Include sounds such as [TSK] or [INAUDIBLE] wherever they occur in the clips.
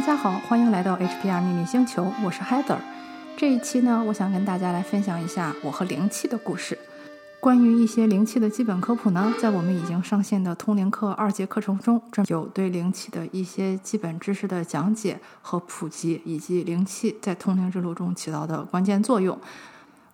大家好，欢迎来到 HPR 秘密星球，我是 Heather。这一期呢，我想跟大家来分享一下我和灵气的故事。关于一些灵气的基本科普呢，在我们已经上线的通灵课二节课程中，有对灵气的一些基本知识的讲解和普及，以及灵气在通灵之路中起到的关键作用。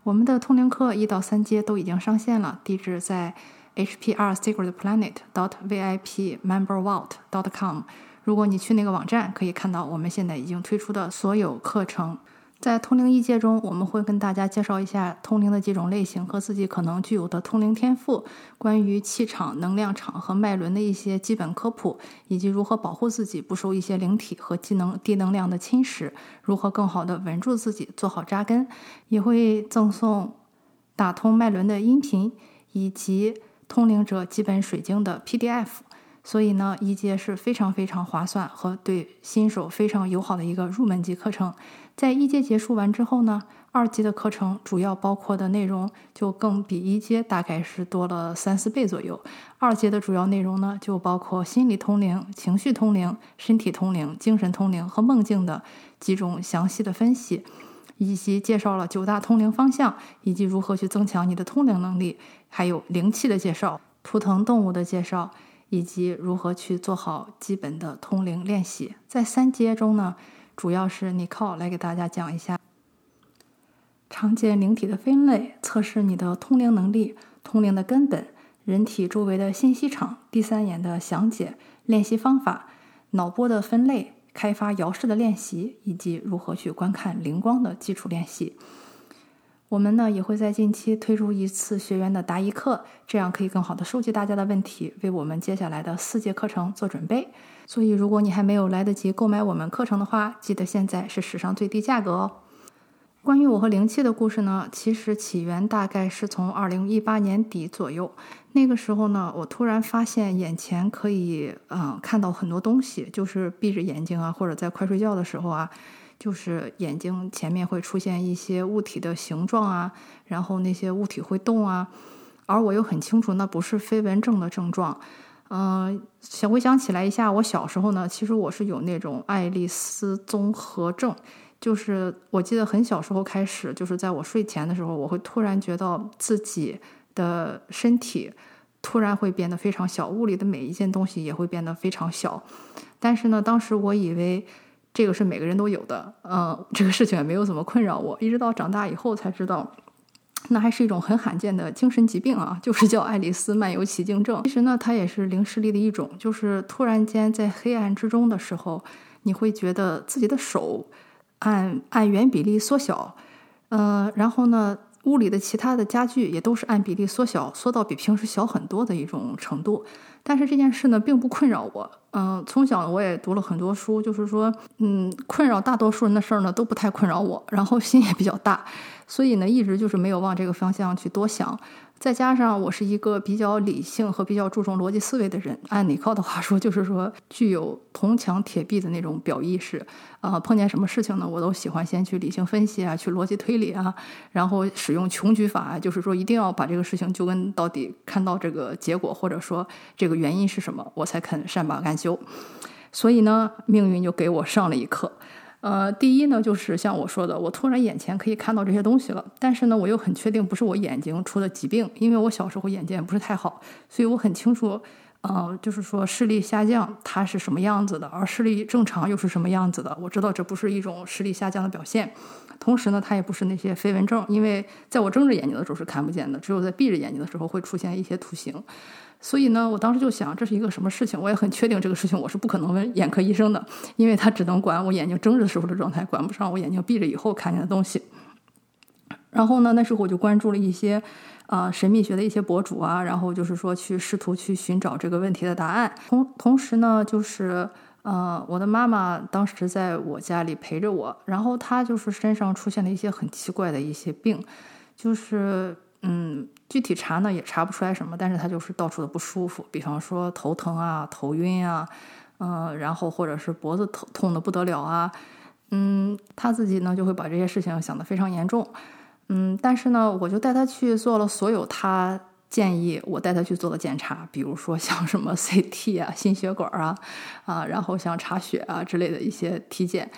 我们的通灵课一到三阶都已经上线了，地址在 hprsecretplanet.vipmemberworld.com 如果你去那个网站，可以看到我们现在已经推出的所有课程。在通灵一阶中，我们会跟大家介绍一下通灵的几种类型和自己可能具有的通灵天赋，关于气场、能量场和脉轮的一些基本科普，以及如何保护自己不受一些灵体和技能低能量的侵蚀，如何更好的稳住自己，做好扎根。也会赠送打通脉轮的音频，以及通灵者基本水晶的 PDF。所以呢，一阶是非常非常划算和对新手非常友好的一个入门级课程。在一阶结束完之后呢，二级的课程主要包括的内容就更比一阶大概是多了三四倍左右。二阶的主要内容呢，就包括心理通灵、情绪通灵、身体通灵、精神通灵和梦境的几种详细的分析，以及介绍了九大通灵方向，以及如何去增强你的通灵能力，还有灵气的介绍、图腾动物的介绍。以及如何去做好基本的通灵练习，在三阶中呢，主要是你靠来给大家讲一下常见灵体的分类，测试你的通灵能力、通灵的根本、人体周围的信息场、第三眼的详解、练习方法、脑波的分类、开发摇式的练习，以及如何去观看灵光的基础练习。我们呢也会在近期推出一次学员的答疑课，这样可以更好的收集大家的问题，为我们接下来的四节课程做准备。所以，如果你还没有来得及购买我们课程的话，记得现在是史上最低价格哦。关于我和灵气的故事呢，其实起源大概是从二零一八年底左右，那个时候呢，我突然发现眼前可以嗯看到很多东西，就是闭着眼睛啊，或者在快睡觉的时候啊。就是眼睛前面会出现一些物体的形状啊，然后那些物体会动啊，而我又很清楚那不是飞蚊症的症状。嗯，想回想起来一下，我小时候呢，其实我是有那种爱丽丝综合症，就是我记得很小时候开始，就是在我睡前的时候，我会突然觉得自己的身体突然会变得非常小，屋里的每一件东西也会变得非常小。但是呢，当时我以为。这个是每个人都有的，嗯，这个事情也没有怎么困扰我，一直到长大以后才知道，那还是一种很罕见的精神疾病啊，就是叫爱丽丝漫游奇境症。其实呢，它也是灵视力的一种，就是突然间在黑暗之中的时候，你会觉得自己的手按按原比例缩小，嗯，然后呢，屋里的其他的家具也都是按比例缩小，缩到比平时小很多的一种程度。但是这件事呢，并不困扰我。嗯，从小我也读了很多书，就是说，嗯，困扰大多数人的事儿呢，都不太困扰我。然后心也比较大，所以呢，一直就是没有往这个方向去多想。再加上我是一个比较理性和比较注重逻辑思维的人，按尼靠的话说，就是说具有铜墙铁壁的那种表意识。啊，碰见什么事情呢，我都喜欢先去理性分析啊，去逻辑推理啊，然后使用穷举法，就是说一定要把这个事情究根到底，看到这个结果，或者说这个原因是什么，我才肯善罢甘休。所以呢，命运就给我上了一课。呃，第一呢，就是像我说的，我突然眼前可以看到这些东西了，但是呢，我又很确定不是我眼睛出了疾病，因为我小时候眼睛也不是太好，所以我很清楚，呃，就是说视力下降它是什么样子的，而视力正常又是什么样子的，我知道这不是一种视力下降的表现，同时呢，它也不是那些飞蚊症，因为在我睁着眼睛的时候是看不见的，只有在闭着眼睛的时候会出现一些图形。所以呢，我当时就想，这是一个什么事情？我也很确定这个事情我是不可能问眼科医生的，因为他只能管我眼睛睁着的时候的状态，管不上我眼睛闭着以后看见的东西。然后呢，那时候我就关注了一些啊神秘学的一些博主啊，然后就是说去试图去寻找这个问题的答案。同同时呢，就是呃，我的妈妈当时在我家里陪着我，然后她就是身上出现了一些很奇怪的一些病，就是。嗯，具体查呢也查不出来什么，但是她就是到处的不舒服，比方说头疼啊、头晕啊，嗯，然后或者是脖子疼痛的不得了啊，嗯，她自己呢就会把这些事情想得非常严重，嗯，但是呢，我就带他去做了所有他建议我带他去做的检查，比如说像什么 [LAUGHS] CT 啊、心血管啊啊，然后像查血啊之类的一些体检，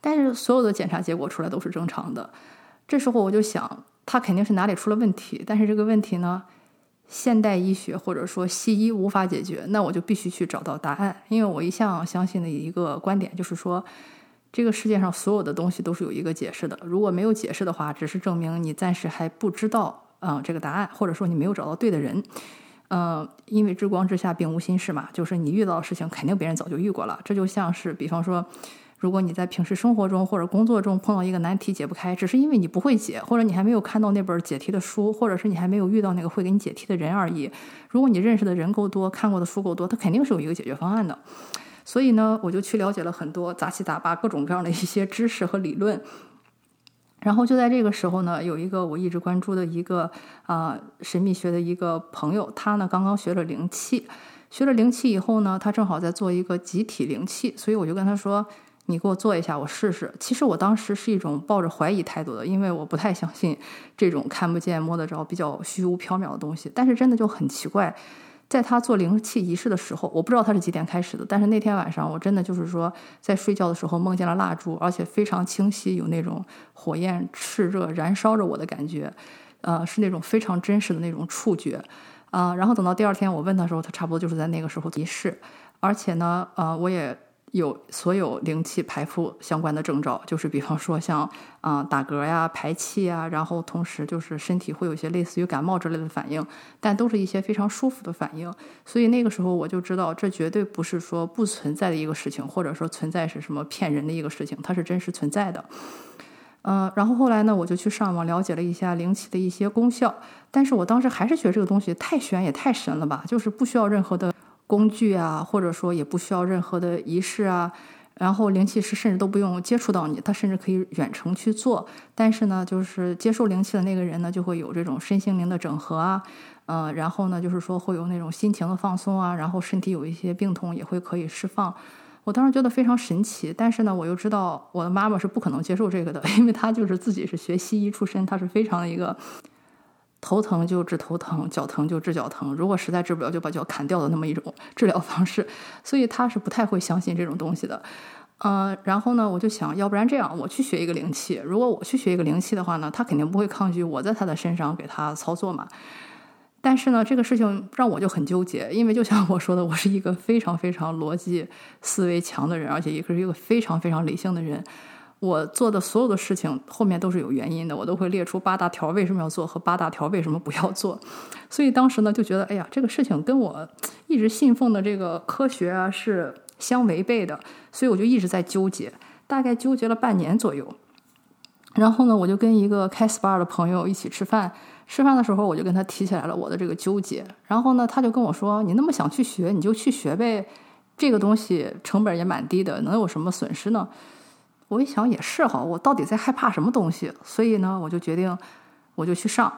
但是所有的检查结果出来都是正常的。这时候我就想，他肯定是哪里出了问题，但是这个问题呢？现代医学或者说西医无法解决，那我就必须去找到答案。因为我一向相信的一个观点就是说，这个世界上所有的东西都是有一个解释的。如果没有解释的话，只是证明你暂时还不知道啊这个答案，或者说你没有找到对的人。嗯，因为之光之下并无新事嘛，就是你遇到的事情肯定别人早就遇过了。这就像是比方说。如果你在平时生活中或者工作中碰到一个难题解不开，只是因为你不会解，或者你还没有看到那本解题的书，或者是你还没有遇到那个会给你解题的人而已。如果你认识的人够多，看过的书够多，他肯定是有一个解决方案的。所以呢，我就去了解了很多杂七杂八各种各样的一些知识和理论。然后就在这个时候呢，有一个我一直关注的一个啊神秘学的一个朋友，他呢刚刚学了灵气，学了灵气以后呢，他正好在做一个集体灵气，所以我就跟他说。你给我做一下，我试试。其实我当时是一种抱着怀疑态度的，因为我不太相信这种看不见摸得着、比较虚无缥缈的东西。但是真的就很奇怪，在他做灵气仪式的时候，我不知道他是几点开始的，但是那天晚上我真的就是说，在睡觉的时候梦见了蜡烛，而且非常清晰，有那种火焰炽热燃烧着我的感觉，呃，是那种非常真实的那种触觉，啊，然后等到第二天我问他的时候，他差不多就是在那个时候仪式，而且呢，呃，我也。有所有灵气排出相关的征兆，就是比方说像啊打嗝呀、排气呀，然后同时就是身体会有一些类似于感冒之类的反应，但都是一些非常舒服的反应。所以那个时候我就知道，这绝对不是说不存在的一个事情，或者说存在是什么骗人的一个事情，它是真实存在的。嗯，然后后来呢，我就去上网了解了一下灵气的一些功效，但是我当时还是觉得这个东西太玄也太神了吧，就是不需要任何的。工具啊，或者说也不需要任何的仪式啊，然后灵气师甚至都不用接触到你，他甚至可以远程去做。但是呢，就是接受灵气的那个人呢，就会有这种身心灵的整合啊，嗯，然后呢，就是说会有那种心情的放松啊，然后身体有一些病痛也会可以释放。我当时觉得非常神奇，但是呢，我又知道我的妈妈是不可能接受这个的，因为她就是自己是学西医出身，她是非常的一个。头疼就治头疼，脚疼就治脚疼。如果实在治不了，就把脚砍掉的那么一种 [LAUGHS] 治疗方式。所以他是不太会相信这种东西的。嗯，然后呢，我就想要不然这样，我去学一个灵气。如果我去学一个灵气的话呢，他肯定不会抗拒我在他的身上给他操作嘛。但是呢，这个事情让我就很纠结，因为就像我说的，我是一个非常非常逻辑思维强的人，而且也是一个非常非常理性的人。我做的所有的事情后面都是有原因的，我都会列出八大条为什么要做和八大条为什么不要做。所以当时呢就觉得，哎呀，这个事情跟我一直信奉的这个科学啊是相违背的，所以我就一直在纠结，大概纠结了半年左右。然后呢，我就跟一个开 SPA 的朋友一起吃饭，吃饭的时候我就跟他提起来了我的这个纠结。然后呢，他就跟我说：“你那么想去学，你就去学呗，这个东西成本也蛮低的，能有什么损失呢？”我一想也是哈，我到底在害怕什么东西？所以呢，我就决定，我就去上。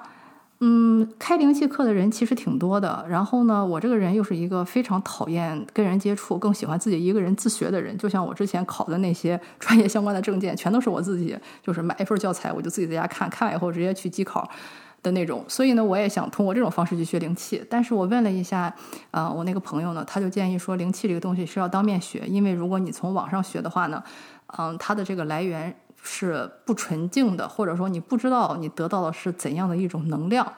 嗯，开灵气课的人其实挺多的。然后呢，我这个人又是一个非常讨厌跟人接触，更喜欢自己一个人自学的人。就像我之前考的那些 [LAUGHS] 专业相关的证件，全都是我自己，就是买一份教材，我就自己在家看看完以后直接去机考的那种。所以呢，我也想通过这种方式去学灵气。但是我问了一下，啊，我那个朋友呢，他就建议说，灵气这个东西是要当面学，因为如果你从网上学的话呢。嗯，它的这个来源是不纯净的，或者说你不知道你得到的是怎样的一种能量。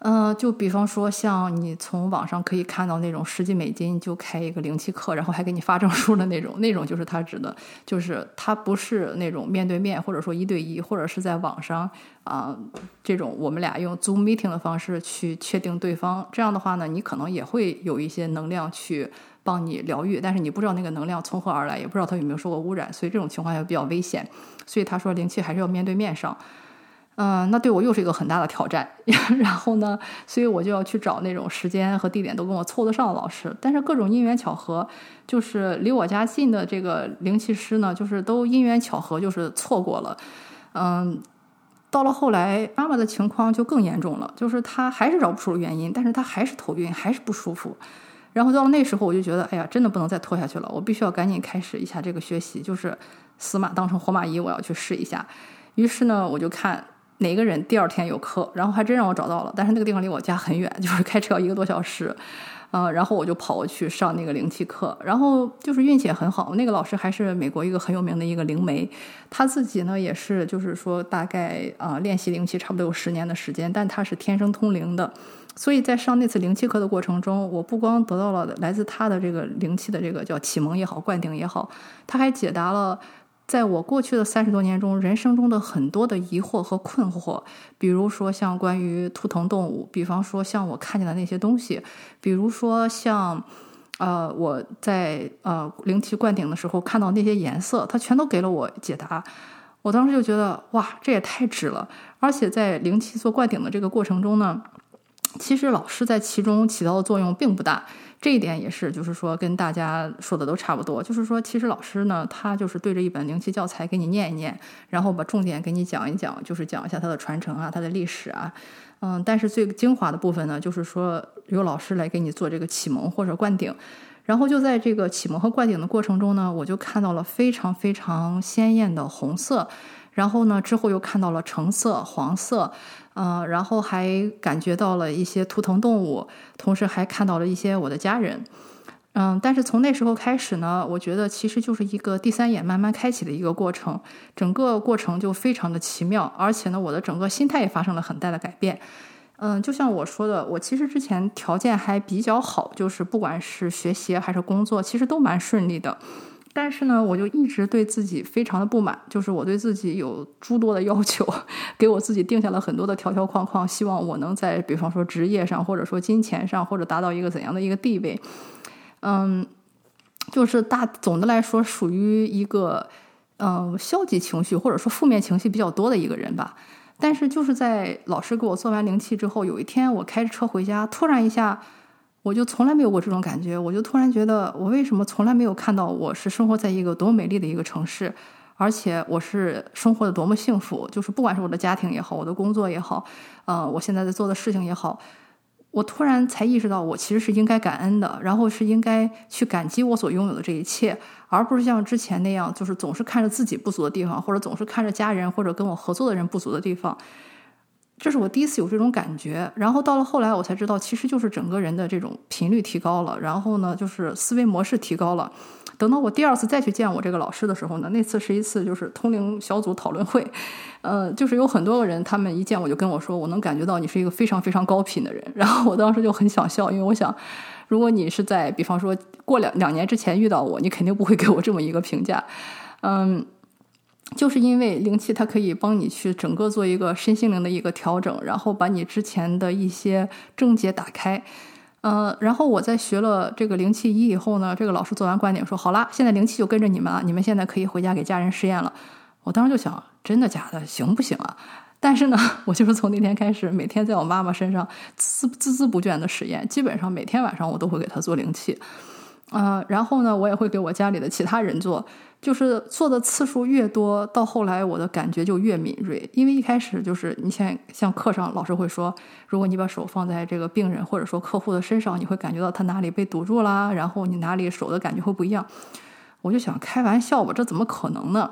嗯，就比方说，像你从网上可以看到那种十几美金就开一个灵气课，然后还给你发证书的那种，那种就是他指的，就是他不是那种面对面，或者说一对一，或者是在网上啊这种我们俩用 Zoom meeting 的方式去确定对方。这样的话呢，你可能也会有一些能量去。帮你疗愈，但是你不知道那个能量从何而来，也不知道它有没有受过污染，所以这种情况下比较危险。所以他说灵气还是要面对面上。嗯，那对我又是一个很大的挑战。[LAUGHS] 然后呢，所以我就要去找那种时间和地点都跟我凑得上的老师。但是各种因缘巧合，就是离我家近的这个灵气师呢，就是都因缘巧合就是错过了。嗯，到了后来，妈妈的情况就更严重了，就是她还是找不出原因，但是她还是头晕，还是不舒服。然后到了那时候，我就觉得，哎呀，真的不能再拖下去了，我必须要赶紧开始一下这个学习，就是死马当成活马医，我要去试一下。于是呢，我就看哪个人第二天有课，然后还真让我找到了，但是那个地方离我家很远，[LAUGHS] 就是开车要一个多小时。啊，然后我就跑过去上那个灵气课，然后就是运气也很好，那个老师还是美国一个很有名的一个灵媒，他自己呢也是就是说大概啊练习灵气差不多有十年的时间，但他是天生通灵的，所以在上那次灵气课的过程中，我不光得到了来自他的这个灵气的这个叫启蒙也好，灌顶也好，他还解答了。在我过去的三十多年中，人生中的很多的疑惑和困惑，比如说像关于图腾动物，比方说像我看见的那些东西，比如说像，呃，我在呃灵气灌顶的时候看到那些颜色，它全都给了我解答。我当时就觉得，哇，这也太值了！而且在灵气做灌顶的这个过程中呢，其实老师在其中起到的作用并不大。这一点也是，就是说跟大家说的都差不多。就是说，其实老师呢，他就是对着一本灵气教材给你念一念，然后把重点给你讲一讲，就是讲一下它的传承啊，它的历史啊。嗯，但是最精华的部分呢，就是说由老师来给你做这个启蒙或者灌顶。然后就在这个启蒙和灌顶的过程中呢，我就看到了非常非常鲜艳的红色。然后呢，之后又看到了橙色、黄色。嗯，然后还感觉到了一些图腾动物，同时还看到了一些我的家人。嗯，但是从那时候开始呢，我觉得其实就是一个第三眼慢慢开启的一个过程，整个过程就非常的奇妙，而且呢，我的整个心态也发生了很大的改变。嗯，就像我说的，我其实之前条件还比较好，就是不管是学习还是工作，其实都蛮顺利的。但是呢，我就一直对自己非常的不满，就是我对自己有诸多的要求，[LAUGHS] 给我自己定下了很多的条条框框，希望我能在比方说职业上，或者说金钱上，或者达到一个怎样的一个地位。嗯，就是大总的来说，属于一个嗯消极情绪或者说负面情绪比较多的一个人吧。但是就是在老师给我做完灵气之后，有一天我开着车回家，突然一下。我就从来没有过这种感觉，我就突然觉得，我为什么从来没有看到我是生活在一个多么美丽的一个城市，而且我是生活的多么幸福。就是不管是我的家庭也好，我的工作也好，呃，我现在在做的事情也好，我突然才意识到，我其实是应该感恩的，然后是应该去感激我所拥有的这一切，而不是像之前那样，就是总是看着自己不足的地方，或者总是看着家人或者跟我合作的人不足的地方。这是我第一次有这种感觉，然后到了后来，我才知道，其实就是整个人的这种频率提高了，然后呢，就是思维模式提高了。等到我第二次再去见我这个老师的时候呢，那次是一次就是通灵小组讨论会，呃，就是有很多个人，他们一见我就跟我说，我能感觉到你是一个非常非常高频的人。[LAUGHS] 然后我当时就很想笑，因为我想，如果你是在比方说过两两年之前遇到我，你肯定不会给我这么一个评价，嗯。就是因为灵气，它可以帮你去整个做一个身心灵的一个调整，然后把你之前的一些症结打开。嗯，然后我在学了这个灵气一以后呢，这个老师做完观点说：“好啦，现在灵气就跟着你们了，你们现在可以回家给家人试验了。”我当时就想，真的假的？行不行啊？但是呢，[LAUGHS] 我就是从那天开始，每天在我妈妈身上孜孜孜不倦的实验，基本上每天晚上我都会给她做灵气。嗯，然后呢，我也会给我家里的其他人做。就是做的次数越多，到后来我的感觉就越敏锐。因为一开始就是你像像课上老师会说，如果你把手放在这个病人或者说客户的身上，你会感觉到他哪里被堵住啦，然后你哪里手的感觉会不一样。我就想开玩笑吧，这怎么可能呢？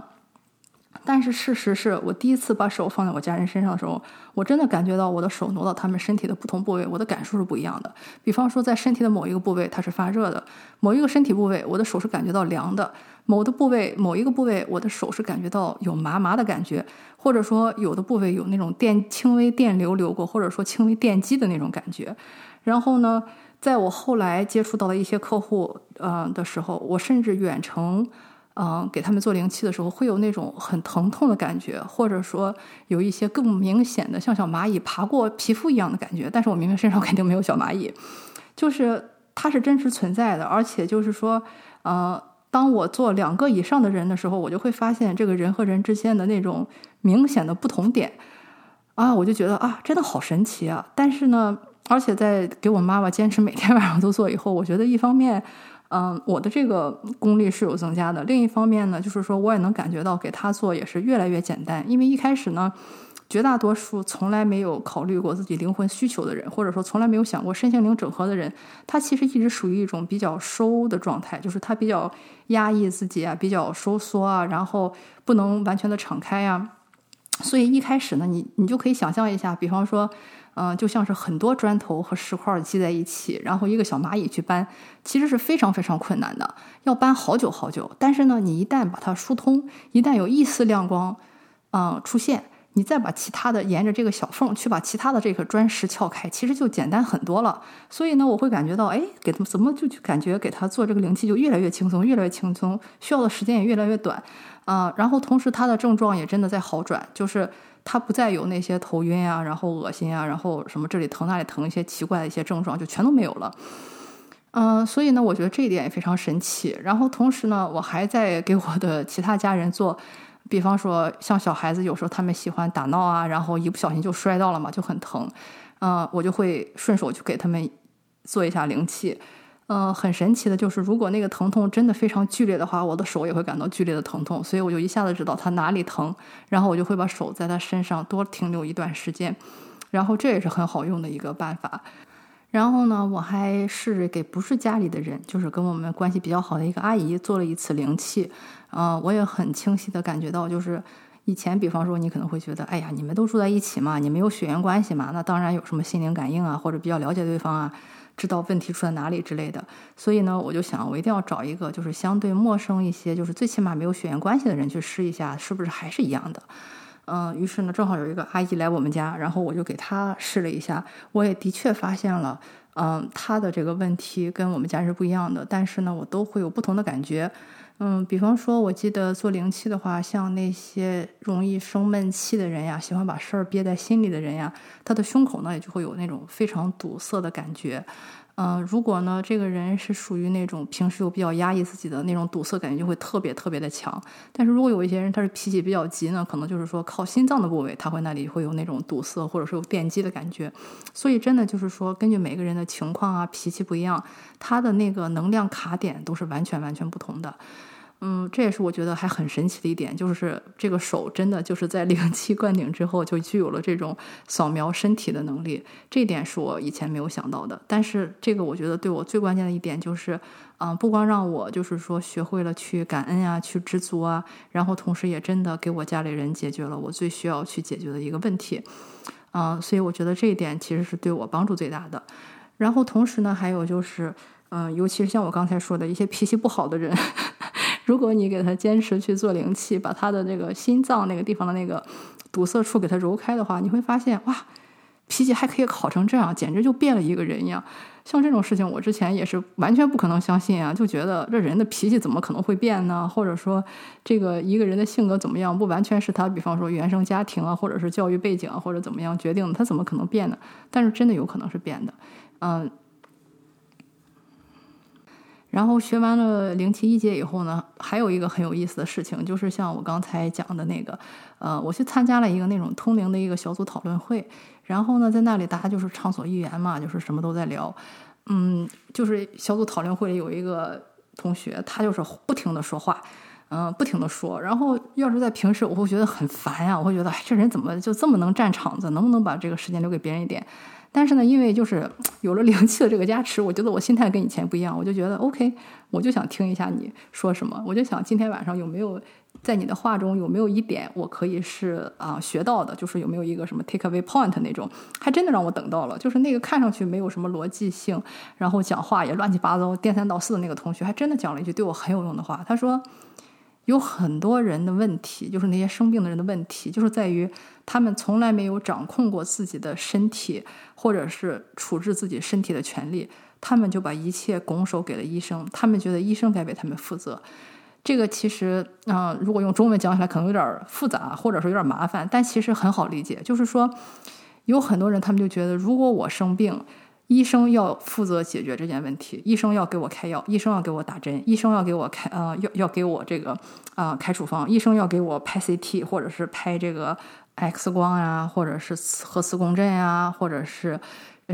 但是事实是我第一次把手放在我家人身上的时候，我真的感觉到我的手挪到他们身体的不同部位，我的感受是不一样的。比方说，在身体的某一个部位它是发热的，某一个身体部位我的手是感觉到凉的。某的部位，某一个部位，我的手是感觉到有麻麻的感觉，或者说有的部位有那种电轻微电流流过，或者说轻微电击的那种感觉。然后呢，在我后来接触到的一些客户，呃的时候，我甚至远程，嗯，给他们做灵气的时候，会有那种很疼痛的感觉，或者说有一些更明显的像小蚂蚁爬过皮肤一样的感觉。但是我明明身上 [LAUGHS] 肯定没有小蚂蚁，就是它是真实存在的，而且就是说，呃。当我做两个以上的人的时候，我就会发现这个人和人之间的那种明显的不同点啊，我就觉得啊，真的好神奇啊！但是呢，而且在给我妈妈坚持每天晚上都做以后，我觉得一方面，嗯，我的这个功力是有增加的；另一方面呢，就是说我也能感觉到给他做也是越来越简单，因为一开始呢。绝大多数从来没有考虑过自己灵魂需求的人，或者说从来没有想过身心灵整合的人，他其实一直属于一种比较收的状态，就是他比较压抑自己啊，比较收缩啊，然后不能完全的敞开呀。所以一开始呢，你你就可以想象一下，比方说，嗯、就像是很多砖头和石块积在一起，然后一个小蚂蚁去搬，其实是非常非常困难的，要搬好久好久。但是呢，你一旦把它疏通，一旦有一丝亮光，嗯、出现，你再把其他的沿着这个小缝去把其他的这个砖石撬开，其实就简单很多了。所以呢，我会感觉到，哎，给他们怎么就就感觉给他做这个灵气就越来越轻松，越来越轻松，需要的时间也越来越短。啊、然后同时他的症状也真的在好转，就是他不再有那些头晕啊，然后恶心啊，然后什么这里疼那里疼一些奇怪的一些症状就全都没有了。嗯、所以呢，我觉得这一点也非常神奇。然后同时呢，我还在给我的其他家人做，比方说像小孩子有时候他们喜欢打闹啊，然后一不小心就摔到了嘛，就很疼。嗯、我就会顺手去给他们做一下灵气。嗯、很神奇的就是，如果那个疼痛真的非常剧烈的话，我的手也会感到剧烈的疼痛，所以我就一下子知道他哪里疼，然后我就会把手在他身上多停留一段时间，然后这也是很好用的一个办法。然后呢，我还是给不是家里的人，就是跟我们关系比较好的一个阿姨做了一次灵气。嗯、我也很清晰的感觉到，就是以前，比方说你可能会觉得，哎呀，你们都住在一起嘛，你们有血缘关系嘛，那当然有什么心灵感应啊，或者比较了解对方啊，知道问题出在哪里之类的。所以呢，我就想，我一定要找一个就是相对陌生一些，就是最起码没有血缘关系的人去试一下，是不是还是一样的。嗯，于是呢，正好有一个阿姨来我们家，然后我就给她试了一下，我也的确发现了，嗯，她的这个问题跟我们家是不一样的，但是呢，我都会有不同的感觉。嗯，比方说，我记得做灵气的话，像那些容易生闷气的人呀，喜欢把事儿憋在心里的人呀，他的胸口呢也就会有那种非常堵塞的感觉。嗯、如果呢这个人是属于那种平时又比较压抑自己的那种堵塞感觉，就会特别特别的强。但是如果有一些人他是脾气比较急呢，可能就是说靠心脏的部位，他会那里会有那种堵塞或者是有电击的感觉。所以真的就是说，根据每个人的情况啊，脾气不一样，他的那个能量卡点都是完全完全不同的。嗯，这也是我觉得还很神奇的一点，就是这个手真的就是在灵气灌顶之后，就具有了这种扫描身体的能力。这一点是我以前没有想到的。但是这个我觉得对我最关键的一点就是，嗯、不光让我就是说学会了去感恩啊，去知足啊，然后同时也真的给我家里人解决了我最需要去解决的一个问题。嗯、所以我觉得这一点其实是对我帮助最大的。然后同时呢，还有就是，嗯、尤其是像我刚才说的一些脾气不好的人。如果你给他坚持去做灵气，把他的这个心脏那个地方的那个堵塞处给他揉开的话，你会发现哇，脾气还可以好成这样，简直就变了一个人一样。像这种事情，我之前也是完全不可能相信啊，就觉得这人的脾气怎么可能会变呢？或者说，这个一个人的性格怎么样，不完全是他，比方说原生家庭啊，或者是教育背景啊，或者怎么样决定的，他怎么可能变呢？但是真的有可能是变的，嗯。然后学完了灵气一节以后呢，还有一个很有意思的事情，就是像我刚才讲的那个，呃，我去参加了一个那种通灵的一个小组讨论会，然后呢，在那里大家就是畅所欲言嘛，就是什么都在聊，嗯，就是小组讨论会里有一个同学，他就是不停的说话，嗯、不停的说，然后要是在平时，我会觉得很烦呀，我会觉得，哎，这人怎么就这么能占场子，能不能把这个时间留给别人一点？但是呢，因为就是 [TSK] 有了灵气的这个加持，我觉得我心态跟以前不一样，我就觉得 OK，我就想听一下你说什么，我就想今天晚上有没有在你的话中有没有一点我可以是啊、学到的，就是有没有一个什么 take away point 那种，还真的让我等到了，就是那个看上去没有什么逻辑性，然后讲话也乱七八糟、颠三倒四的那个同学，还真的讲了一句对我很有用的话，他说。有很多人的问题，就是那些生病的人的问题，就是在于他们从来没有掌控过自己的身体，或者是处置自己身体的权利，他们就把一切拱手给了医生，他们觉得医生该为他们负责。这个其实，嗯、如果用中文讲起来可能有点复杂，或者说有点麻烦，但其实很好理解。就是说，有很多人他们就觉得，如果我生病，医生要负责解决这件问题，医生要给我开药，医生要给我打针，医生要给我开呃要要给我这个啊、开处方，医生要给我拍 CT 或者是拍这个 X 光呀、或者是核磁共振呀、或者是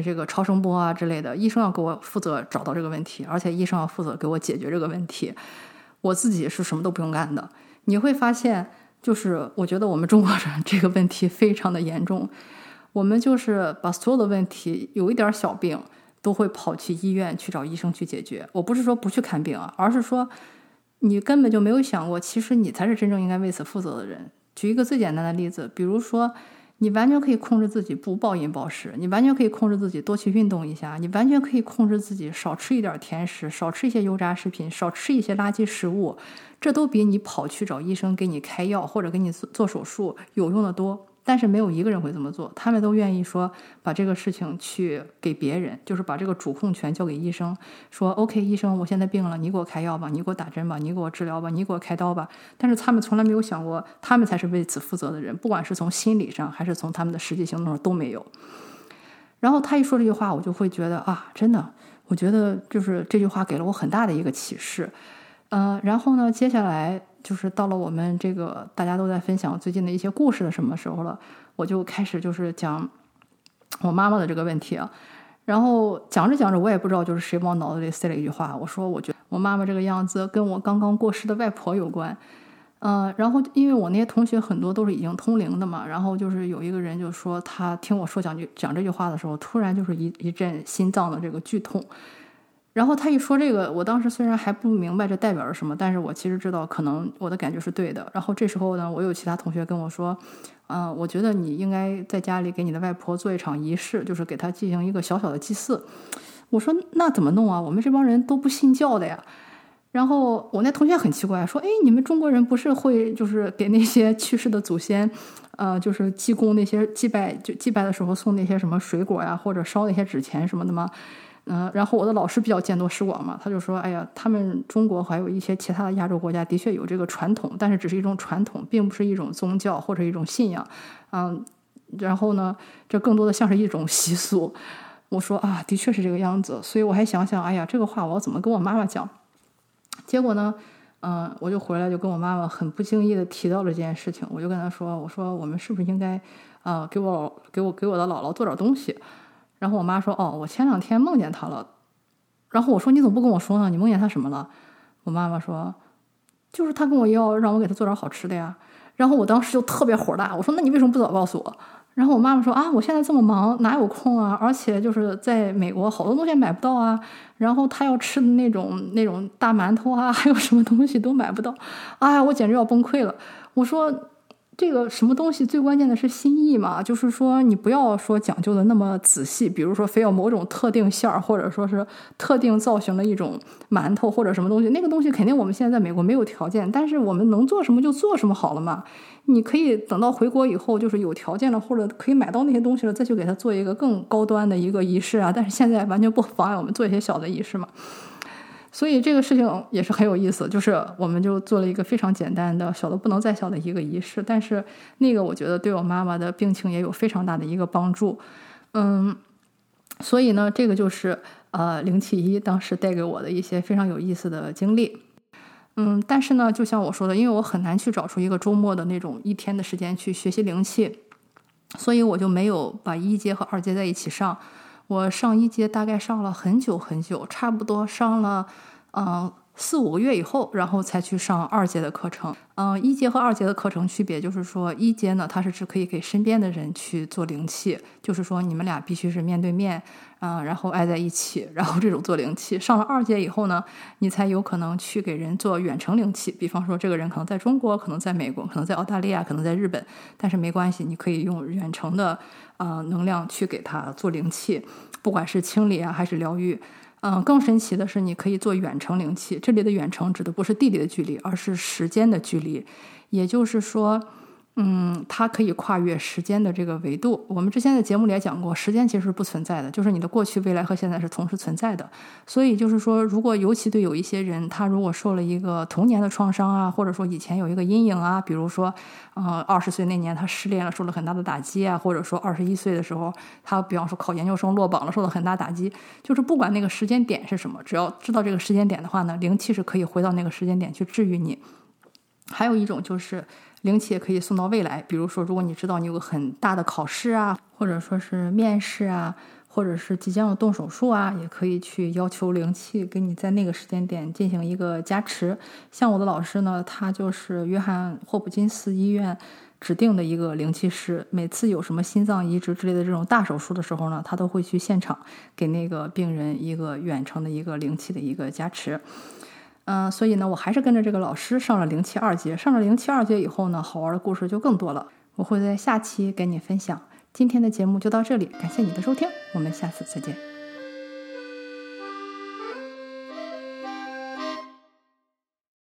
这个超声波啊之类的，医生要给我负责找到这个问题，而且医生要负责给我解决这个问题，我自己是什么都不用干的。你会发现，就是我觉得我们中国人这个问题非常的严重。我们就是把所有的问题，有一点小病，都会跑去医院去找医生去解决。我不是说不去看病啊，而是说你根本就没有想过，其实你才是真正应该为此负责的人。举一个最简单的例子，比如说。你完全可以控制自己不暴饮暴食，你完全可以控制自己多去运动一下，你完全可以控制自己少吃一点甜食，少吃一些油炸食品，少吃一些垃圾食物，这都比你跑去找医生给你开药或者给你做做手术有用的多。但是没有一个人会这么做，他们都愿意说把这个事情去给别人，就是把这个主控权交给医生，说 OK，医生，我现在病了，你给我开药吧，你给我打针吧，你给我治疗吧，你给我开刀吧。但是他们从来没有想过，他们才是为此负责的人，不管是从心理上还是从他们的实际行动上都没有。然后他一说这句话，我就会觉得啊，真的，我觉得就是这句话给了我很大的一个启示。嗯，然后呢，接下来。就是到了我们这个大家都在分享最近的一些故事的什么时候了，我就开始就是讲我妈妈的这个问题啊。然后讲着讲着，我也不知道就是谁往脑子里塞了一句话，我说我觉得我妈妈这个样子跟我刚刚过世的外婆有关。嗯，然后因为我那些同学很多都是已经通灵的嘛，然后就是有一个人就说他听我说讲句讲这句话的时候，突然就是一一阵心脏的这个剧痛。然后他一说这个，我当时虽然还不明白这代表着什么，但是我其实知道可能我的感觉是对的。然后这时候呢，我有其他同学跟我说，嗯，我觉得你应该在家里给你的外婆做一场仪式，就是给她进行一个小小的祭祀。我说那怎么弄啊？我们这帮人都不信教的呀。然后我那同学很奇怪，说，哎，你们中国人不是会就是给那些去世的祖先，呃，就是祭供那些祭拜，就祭拜的时候送那些什么水果呀，或者烧那些纸钱什么的吗？嗯，然后我的老师比较见多识广嘛，他就说：“哎呀，他们中国还有一些其他的亚洲国家的确有这个传统，但是只是一种传统，并不是一种宗教或者一种信仰。”嗯，然后呢，这更多的像是一种习俗。我说啊，的确是这个样子，所以我还想想，哎呀，这个话我要怎么跟我妈妈讲？结果呢，嗯，我就回来就跟我妈妈很不经意的提到了这件事情，我就跟她说：“我说我们是不是应该，呃，给我给我给我的姥姥做点东西？”然后我妈说：“哦，我前两天梦见他了。”然后我说：“你怎么不跟我说呢？你梦见他什么了？”我妈妈说：“就是他跟我要让我给他做点好吃的呀。”然后我当时就特别火大，我说：“那你为什么不早告诉我？”然后我妈妈说：“啊，我现在这么忙，哪有空啊？而且就是在美国，好多东西买不到啊。然后他要吃的那种那种大馒头啊，还有什么东西都买不到。哎呀，我简直要崩溃了。”我说。这个什么东西最关键的是心意嘛？就是说你不要说讲究的那么仔细，比如说非要某种特定馅儿，或者说是特定造型的一种馒头或者什么东西，那个东西肯定我们现在在美国没有条件，但是我们能做什么就做什么好了嘛。你可以等到回国以后，就是有条件了或者可以买到那些东西了，再去给他做一个更高端的一个仪式啊。但是现在完全不妨碍我们做一些小的仪式嘛。所以这个事情也是很有意思，就是我们就做了一个非常简单的、小的不能再小的一个仪式，但是那个我觉得对我妈妈的病情也有非常大的一个帮助，嗯，所以呢，这个就是呃灵气一当时带给我的一些非常有意思的经历，嗯，但是呢，就像我说的，因为我很难去找出一个周末的那种一天的时间去学习灵气，所以我就没有把一阶和二阶在一起上。我上一阶大概上了很久很久，差不多上了，嗯。四五个月以后，然后才去上二阶的课程。嗯，一阶和二阶的课程区别就是说，一阶呢，它是只可以给身边的人去做灵气，就是说你们俩必须是面对面，嗯，然后挨在一起，然后这种做灵气。上了二阶以后呢，你才有可能去给人做远程灵气。比方说，这个人可能在中国，可能在美国，可能在澳大利亚，可能在日本，但是没关系，你可以用远程的啊能量去给他做灵气，不管是清理啊还是疗愈。嗯，更神奇的是，你可以做远程灵气。这里的远程指的不是地理的距离，而是时间的距离。也就是说。嗯，它可以跨越时间的这个维度。我们之前在节目里也讲过，时间其实是不存在的，就是你的过去、未来和现在是同时存在的。所以就是说，如果尤其对有一些人，他如果受了一个童年的创伤啊，或者说以前有一个阴影啊，比如说，呃，二十岁那年他失恋了，受了很大的打击啊，或者说二十一岁的时候，他比方说考研究生落榜了，受了很大打击，就是不管那个时间点是什么，只要知道这个时间点的话呢，灵气是可以回到那个时间点去治愈你。还有一种就是。灵气也可以送到未来，比如说，如果你知道你有个很大的考试啊，或者说是面试啊，或者是即将要动手术啊，也可以去要求灵气给你在那个时间点进行一个加持。像我的老师呢，他就是约翰霍普金斯医院指定的一个灵气师，每次有什么心脏移植之类的这种大手术的时候呢，他都会去现场给那个病人一个远程的一个灵气的一个加持。嗯，所以呢，我还是跟着这个老师上了零七二阶。上了零七二阶以后呢，好玩的故事就更多了。我会在下期给你分享。今天的节目就到这里，感谢你的收听，我们下次再见。